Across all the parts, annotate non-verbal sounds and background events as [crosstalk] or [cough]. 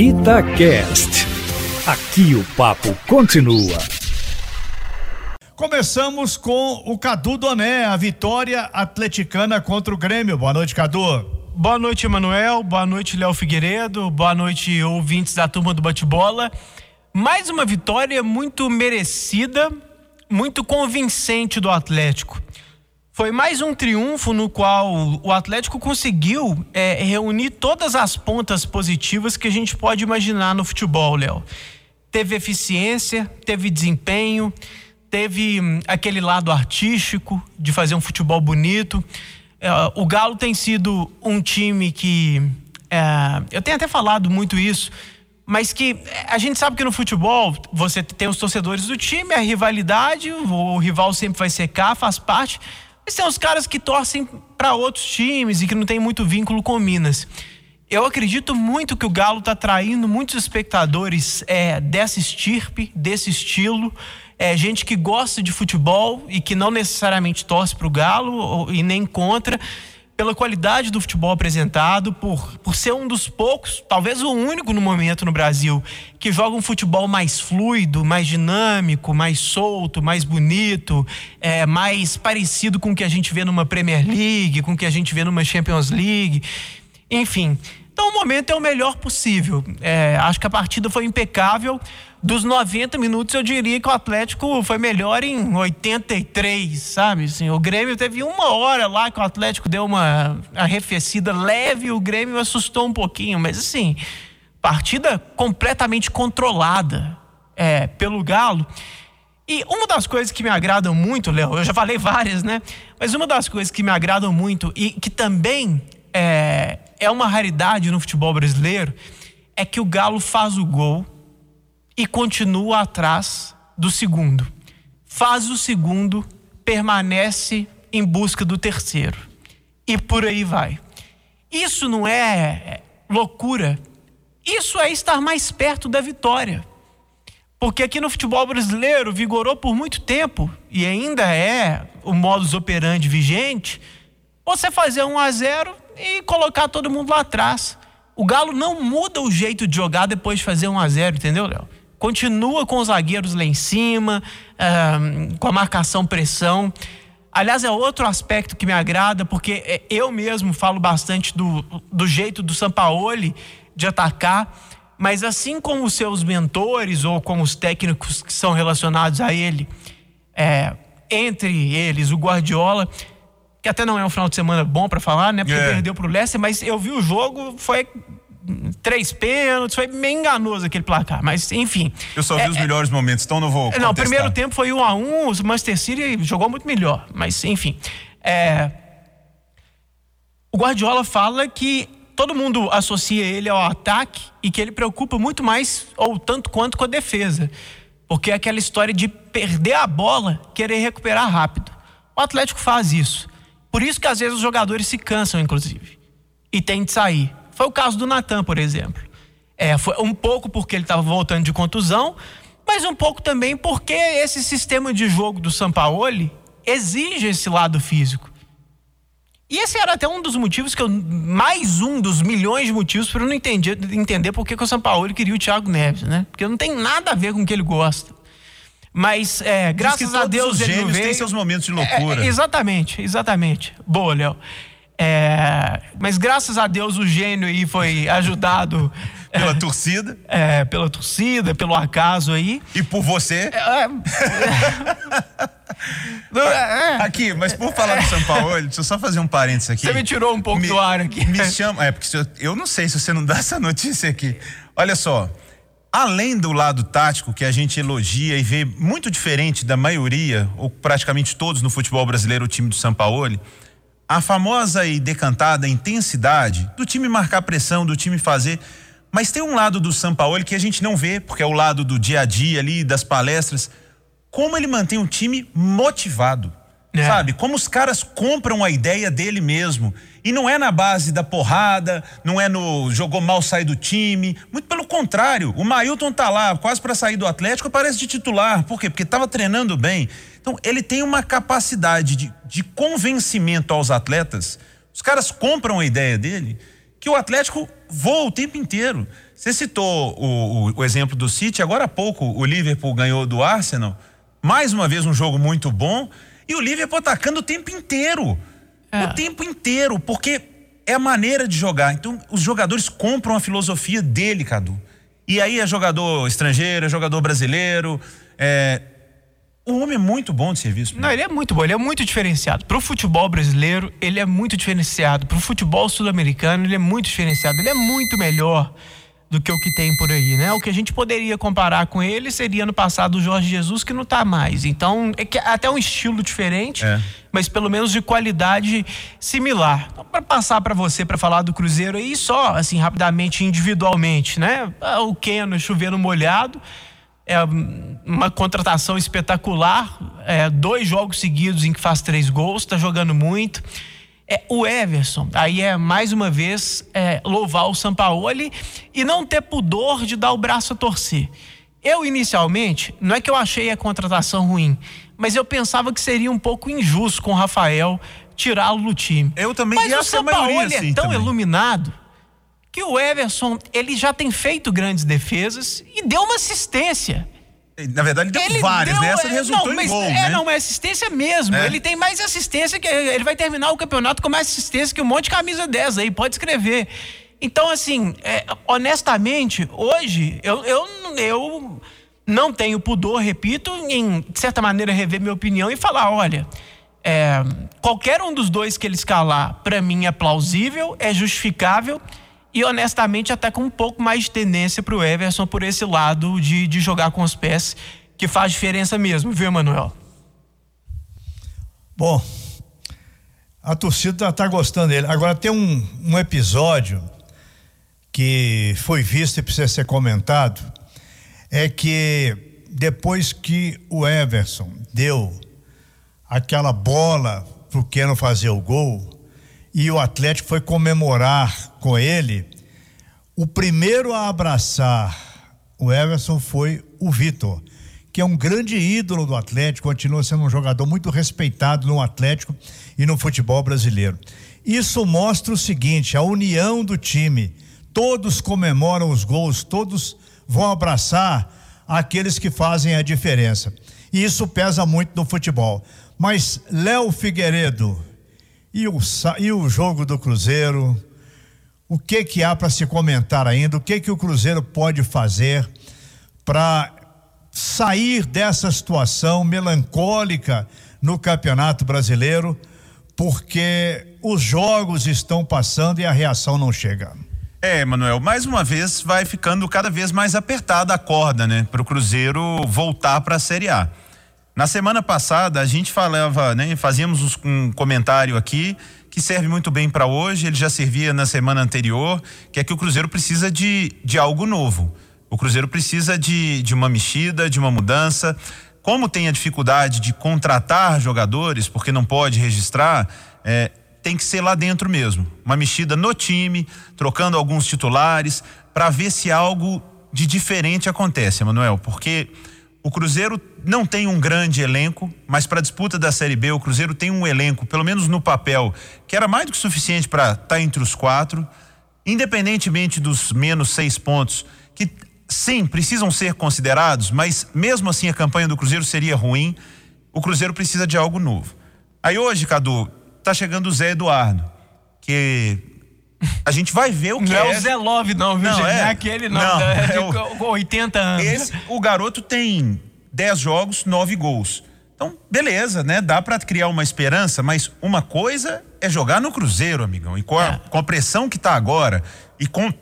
Itacast. Aqui o papo continua. Começamos com o Cadu Doné, a vitória atleticana contra o Grêmio. Boa noite, Cadu. Boa noite, Emanuel. Boa noite, Léo Figueiredo. Boa noite, ouvintes da turma do bate-bola. Mais uma vitória muito merecida, muito convincente do Atlético. Foi mais um triunfo no qual o Atlético conseguiu é, reunir todas as pontas positivas que a gente pode imaginar no futebol, Léo. Teve eficiência, teve desempenho, teve hum, aquele lado artístico de fazer um futebol bonito. É, o Galo tem sido um time que. É, eu tenho até falado muito isso, mas que a gente sabe que no futebol você tem os torcedores do time, a rivalidade, o rival sempre vai secar, faz parte mas tem os caras que torcem para outros times e que não tem muito vínculo com Minas. Eu acredito muito que o Galo está atraindo muitos espectadores é, dessa estirpe, desse estilo. É, gente que gosta de futebol e que não necessariamente torce para o Galo ou, e nem contra pela qualidade do futebol apresentado, por, por ser um dos poucos, talvez o único no momento no Brasil, que joga um futebol mais fluido, mais dinâmico, mais solto, mais bonito, é, mais parecido com o que a gente vê numa Premier League, com o que a gente vê numa Champions League. Enfim, então o momento é o melhor possível. É, acho que a partida foi impecável. Dos 90 minutos, eu diria que o Atlético foi melhor em 83, sabe? Assim, o Grêmio teve uma hora lá que o Atlético deu uma arrefecida leve, o Grêmio assustou um pouquinho, mas assim, partida completamente controlada é, pelo Galo. E uma das coisas que me agradam muito, Léo, eu já falei várias, né? Mas uma das coisas que me agradam muito e que também é, é uma raridade no futebol brasileiro é que o Galo faz o gol e continua atrás do segundo. Faz o segundo, permanece em busca do terceiro. E por aí vai. Isso não é loucura. Isso é estar mais perto da vitória. Porque aqui no futebol brasileiro vigorou por muito tempo e ainda é o modus operandi vigente. Você fazer 1 a 0 e colocar todo mundo lá atrás. O Galo não muda o jeito de jogar depois de fazer 1 a 0 entendeu, Léo? Continua com os zagueiros lá em cima, com a marcação pressão. Aliás, é outro aspecto que me agrada, porque é, eu mesmo falo bastante do, do jeito do Sampaoli de atacar, mas assim como os seus mentores ou como os técnicos que são relacionados a ele, é, entre eles o Guardiola, que até não é um final de semana bom para falar, né? Porque é. perdeu pro Leicester, mas eu vi o jogo, foi três pênaltis, foi meio enganoso aquele placar, mas enfim. Eu só vi é, os melhores momentos, então não vou contestar. Não, o primeiro tempo foi um a um, o Manchester City jogou muito melhor, mas enfim. É, o Guardiola fala que todo mundo associa ele ao ataque e que ele preocupa muito mais, ou tanto quanto com a defesa. Porque é aquela história de perder a bola, querer recuperar rápido. O Atlético faz isso. Por isso que às vezes os jogadores se cansam, inclusive, e tem de sair. Foi o caso do Natan, por exemplo. É, foi um pouco porque ele estava voltando de contusão, mas um pouco também porque esse sistema de jogo do Sampaoli exige esse lado físico. E esse era até um dos motivos que eu. Mais um dos milhões de motivos para eu não entender, entender por que, que o Sampaoli queria o Thiago Neves, né? Porque não tem nada a ver com o que ele gosta. Mas, é, graças a Deus, os ele gênios veio... têm seus momentos de loucura. É, exatamente, exatamente. Boa, Léo. É, mas graças a Deus o gênio aí foi ajudado pela é, torcida, é, pela torcida, pelo acaso aí e por você. É, é. [laughs] aqui, mas por falar do São Paulo, deixa eu só fazer um parênteses aqui. Você me tirou um pouco me, do ar aqui. Me chama, é porque eu, eu não sei se você não dá essa notícia aqui. Olha só, além do lado tático que a gente elogia e vê muito diferente da maioria, ou praticamente todos no futebol brasileiro, o time do Sampaoli, a famosa e decantada intensidade do time marcar pressão, do time fazer. Mas tem um lado do Sampaoli que a gente não vê, porque é o lado do dia a dia ali, das palestras. Como ele mantém o time motivado. É. Sabe? Como os caras compram a ideia dele mesmo. E não é na base da porrada, não é no jogou mal, sai do time. Muito pelo contrário, o Mailton tá lá, quase para sair do Atlético, aparece de titular. Por quê? Porque estava treinando bem. Então, ele tem uma capacidade de, de convencimento aos atletas. Os caras compram a ideia dele que o Atlético voa o tempo inteiro. Você citou o, o, o exemplo do City, agora há pouco o Liverpool ganhou do Arsenal, mais uma vez um jogo muito bom, e o Liverpool atacando o tempo inteiro. É. O tempo inteiro, porque é a maneira de jogar. Então, os jogadores compram a filosofia dele, Cadu. E aí é jogador estrangeiro, é jogador brasileiro. É... O homem é muito bom de serviço. Não, ele é muito bom, ele é muito diferenciado. Pro futebol brasileiro, ele é muito diferenciado. Pro futebol sul-americano, ele é muito diferenciado. Ele é muito melhor do que o que tem por aí, né? O que a gente poderia comparar com ele seria no passado o Jorge Jesus que não está mais. Então, é que até um estilo diferente, é. mas pelo menos de qualidade similar. Então, para passar para você para falar do Cruzeiro aí só assim rapidamente individualmente, né? Ah, o Keno chovendo molhado, é uma contratação espetacular, é, dois jogos seguidos em que faz três gols, está jogando muito. É, o Everson, aí é mais uma vez é, louvar o Sampaoli e não ter pudor de dar o braço a torcer. Eu, inicialmente, não é que eu achei a contratação ruim, mas eu pensava que seria um pouco injusto com o Rafael tirá-lo do time. Eu também Mas o Sampaoli é assim tão também. iluminado que o Everson, ele já tem feito grandes defesas e deu uma assistência. Na verdade, ele deu ele várias, deu, né? Essa é, resultou não, mas, em gol, É, né? não, é assistência mesmo. É. Ele tem mais assistência que... Ele vai terminar o campeonato com mais assistência que um monte de camisa 10 aí, pode escrever. Então, assim, é, honestamente, hoje, eu, eu, eu não tenho pudor, repito, em, de certa maneira, rever minha opinião e falar, olha... É, qualquer um dos dois que ele escalar, para mim é plausível, é justificável e honestamente até com um pouco mais de tendência para o Everson por esse lado de, de jogar com os pés, que faz diferença mesmo, viu, Emanuel? Bom, a torcida está gostando dele. Agora tem um, um episódio que foi visto e precisa ser comentado, é que depois que o Everson deu aquela bola pro Keno fazer o gol, e o Atlético foi comemorar com ele. O primeiro a abraçar o Everson foi o Vitor, que é um grande ídolo do Atlético, continua sendo um jogador muito respeitado no Atlético e no futebol brasileiro. Isso mostra o seguinte: a união do time. Todos comemoram os gols, todos vão abraçar aqueles que fazem a diferença. E isso pesa muito no futebol. Mas Léo Figueiredo, e o, e o jogo do Cruzeiro? O que que há para se comentar ainda? O que que o Cruzeiro pode fazer para sair dessa situação melancólica no Campeonato Brasileiro? Porque os jogos estão passando e a reação não chega. É, Manuel, mais uma vez vai ficando cada vez mais apertada a corda, né, para o Cruzeiro voltar para a Série A. Na semana passada a gente falava, né, fazíamos um comentário aqui que serve muito bem para hoje, ele já servia na semana anterior, que é que o Cruzeiro precisa de, de algo novo. O Cruzeiro precisa de, de uma mexida, de uma mudança. Como tem a dificuldade de contratar jogadores, porque não pode registrar, é, tem que ser lá dentro mesmo. Uma mexida no time, trocando alguns titulares, para ver se algo de diferente acontece, Manuel, porque o Cruzeiro não tem um grande elenco, mas para a disputa da Série B, o Cruzeiro tem um elenco, pelo menos no papel, que era mais do que suficiente para estar tá entre os quatro, independentemente dos menos seis pontos, que sim, precisam ser considerados, mas mesmo assim a campanha do Cruzeiro seria ruim. O Cruzeiro precisa de algo novo. Aí hoje, Cadu, tá chegando o Zé Eduardo, que a gente vai ver o que não é. Não é o Zé Love, não, viu, não, gente? É, não é aquele, não. não é é o, 80 anos. Esse, o garoto tem 10 jogos, 9 gols. Então, beleza, né? Dá para criar uma esperança, mas uma coisa é jogar no Cruzeiro, amigão. E com a, é. com a pressão que tá agora e com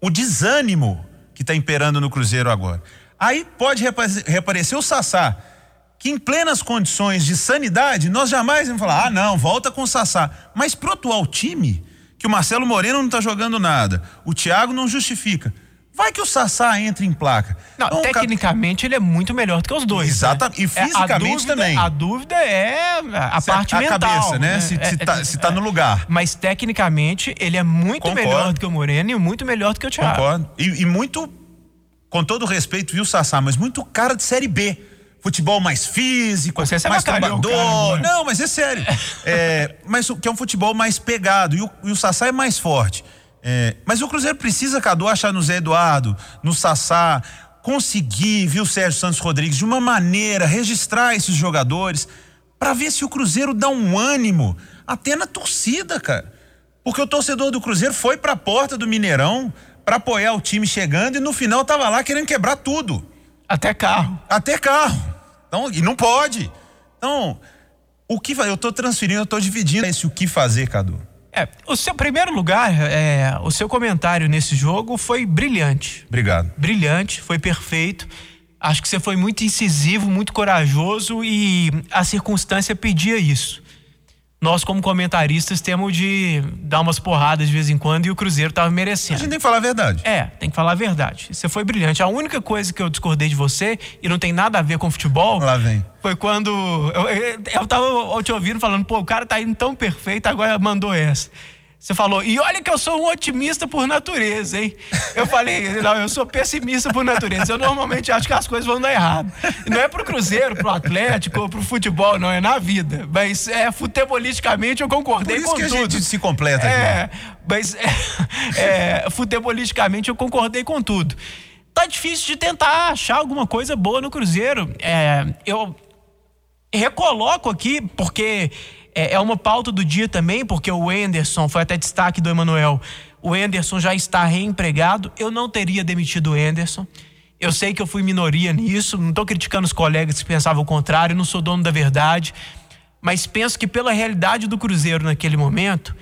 o desânimo que tá imperando no Cruzeiro agora. Aí pode reaparecer o Sassá, que em plenas condições de sanidade, nós jamais vamos falar, ah, não, volta com o Sassá. Mas pro atual time, que o Marcelo Moreno não está jogando nada, o Thiago não justifica. Vai que o Sassá entre em placa. Não, então, tecnicamente ele é muito melhor do que os dois. Exatamente. Né? E fisicamente é, dúvida, também. A dúvida é a se parte a, mental. A cabeça, né? né? Se, se, tá, é, se tá no lugar. Mas tecnicamente ele é muito Concordo. melhor do que o Moreno e muito melhor do que o Thiago. Concordo. E, e muito, com todo respeito, viu, Sassá, mas muito cara de Série B futebol mais físico, Você mais. Né? Não, mas é sério. [laughs] é, mas que é um futebol mais pegado. E o, e o Sassá é mais forte. É, mas o Cruzeiro precisa, Cadu, achar no Zé Eduardo, no Sassá, conseguir, viu, Sérgio Santos Rodrigues, de uma maneira, registrar esses jogadores, para ver se o Cruzeiro dá um ânimo até na torcida, cara. Porque o torcedor do Cruzeiro foi para a porta do Mineirão para apoiar o time chegando e no final tava lá querendo quebrar tudo. Até carro. Até carro. Então, e não pode. Então, o que eu tô transferindo, eu tô dividindo esse o que fazer, Cadu. É, o seu primeiro lugar, é, o seu comentário nesse jogo foi brilhante. Obrigado. Brilhante, foi perfeito. Acho que você foi muito incisivo, muito corajoso e a circunstância pedia isso nós, como comentaristas, temos de dar umas porradas de vez em quando e o Cruzeiro estava merecendo. A gente tem que falar a verdade. É, tem que falar a verdade. Você foi brilhante. A única coisa que eu discordei de você, e não tem nada a ver com futebol. Lá vem. Foi quando. Eu, eu, eu tava te ouvindo falando, pô, o cara tá indo tão perfeito, agora mandou essa. Você falou, e olha que eu sou um otimista por natureza, hein? Eu falei, não, eu sou pessimista por natureza. Eu normalmente acho que as coisas vão dar errado. Não é pro Cruzeiro, pro Atlético, pro futebol, não, é na vida. Mas é, futebolisticamente eu concordei por isso com que tudo. a gente se completa aqui. É, mas é, é, futebolisticamente eu concordei com tudo. Tá difícil de tentar achar alguma coisa boa no Cruzeiro. É, eu recoloco aqui, porque é, é uma pauta do dia também, porque o Enderson foi até destaque do Emanuel. O Enderson já está reempregado. Eu não teria demitido o Enderson. Eu sei que eu fui minoria nisso, não estou criticando os colegas que pensavam o contrário, não sou dono da verdade, mas penso que pela realidade do Cruzeiro naquele momento,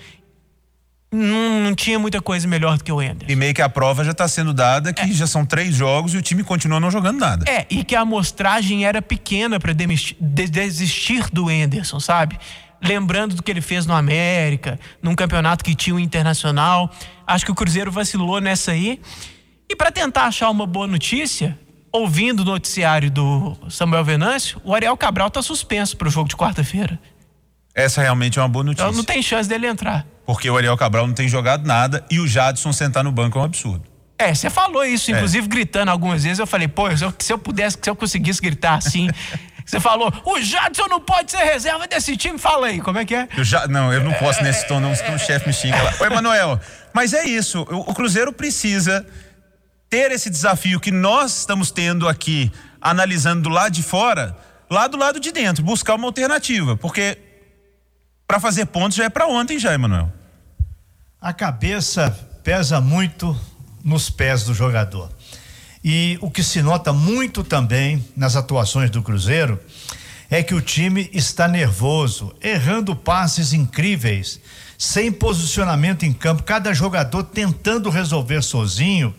não, não, tinha muita coisa melhor do que o Ender. E meio que a prova já está sendo dada, que é. já são três jogos e o time continua não jogando nada. É, e que a amostragem era pequena para desistir do Enderson, sabe? Lembrando do que ele fez no América, num campeonato que tinha o um internacional. Acho que o Cruzeiro vacilou nessa aí. E para tentar achar uma boa notícia, ouvindo o noticiário do Samuel Venâncio, o Ariel Cabral está suspenso para o jogo de quarta-feira. Essa realmente é uma boa notícia. Então não tem chance dele entrar. Porque o Ariel Cabral não tem jogado nada e o Jadson sentar no banco é um absurdo. É, você falou isso, inclusive é. gritando algumas vezes. Eu falei, pô, se eu, se eu pudesse, se eu conseguisse gritar assim, Você falou, o Jadson não pode ser reserva desse time. Fala aí, como é que é? Eu já, não, eu não posso nesse tom, não, senão o chefe me xinga lá. Oi, Manuel, mas é isso. O, o Cruzeiro precisa ter esse desafio que nós estamos tendo aqui, analisando do lado de fora, lá do lado de dentro, buscar uma alternativa. Porque para fazer pontos já é para ontem, já, Emanuel. A cabeça pesa muito nos pés do jogador. E o que se nota muito também nas atuações do Cruzeiro é que o time está nervoso, errando passes incríveis, sem posicionamento em campo, cada jogador tentando resolver sozinho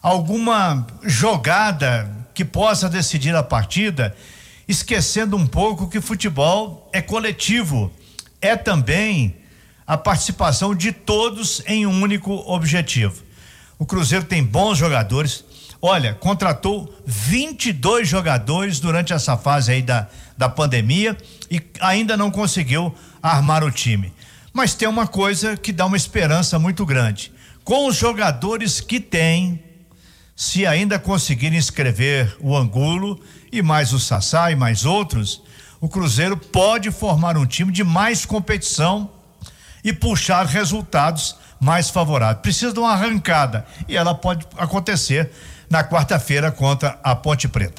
alguma jogada que possa decidir a partida, esquecendo um pouco que futebol é coletivo, é também a participação de todos em um único objetivo. O Cruzeiro tem bons jogadores, Olha, contratou 22 jogadores durante essa fase aí da, da pandemia e ainda não conseguiu armar o time. Mas tem uma coisa que dá uma esperança muito grande. Com os jogadores que tem, se ainda conseguirem escrever o Angulo e mais o Sassá e mais outros, o Cruzeiro pode formar um time de mais competição e puxar resultados mais favoráveis. Precisa de uma arrancada e ela pode acontecer na quarta-feira contra a Ponte Preta.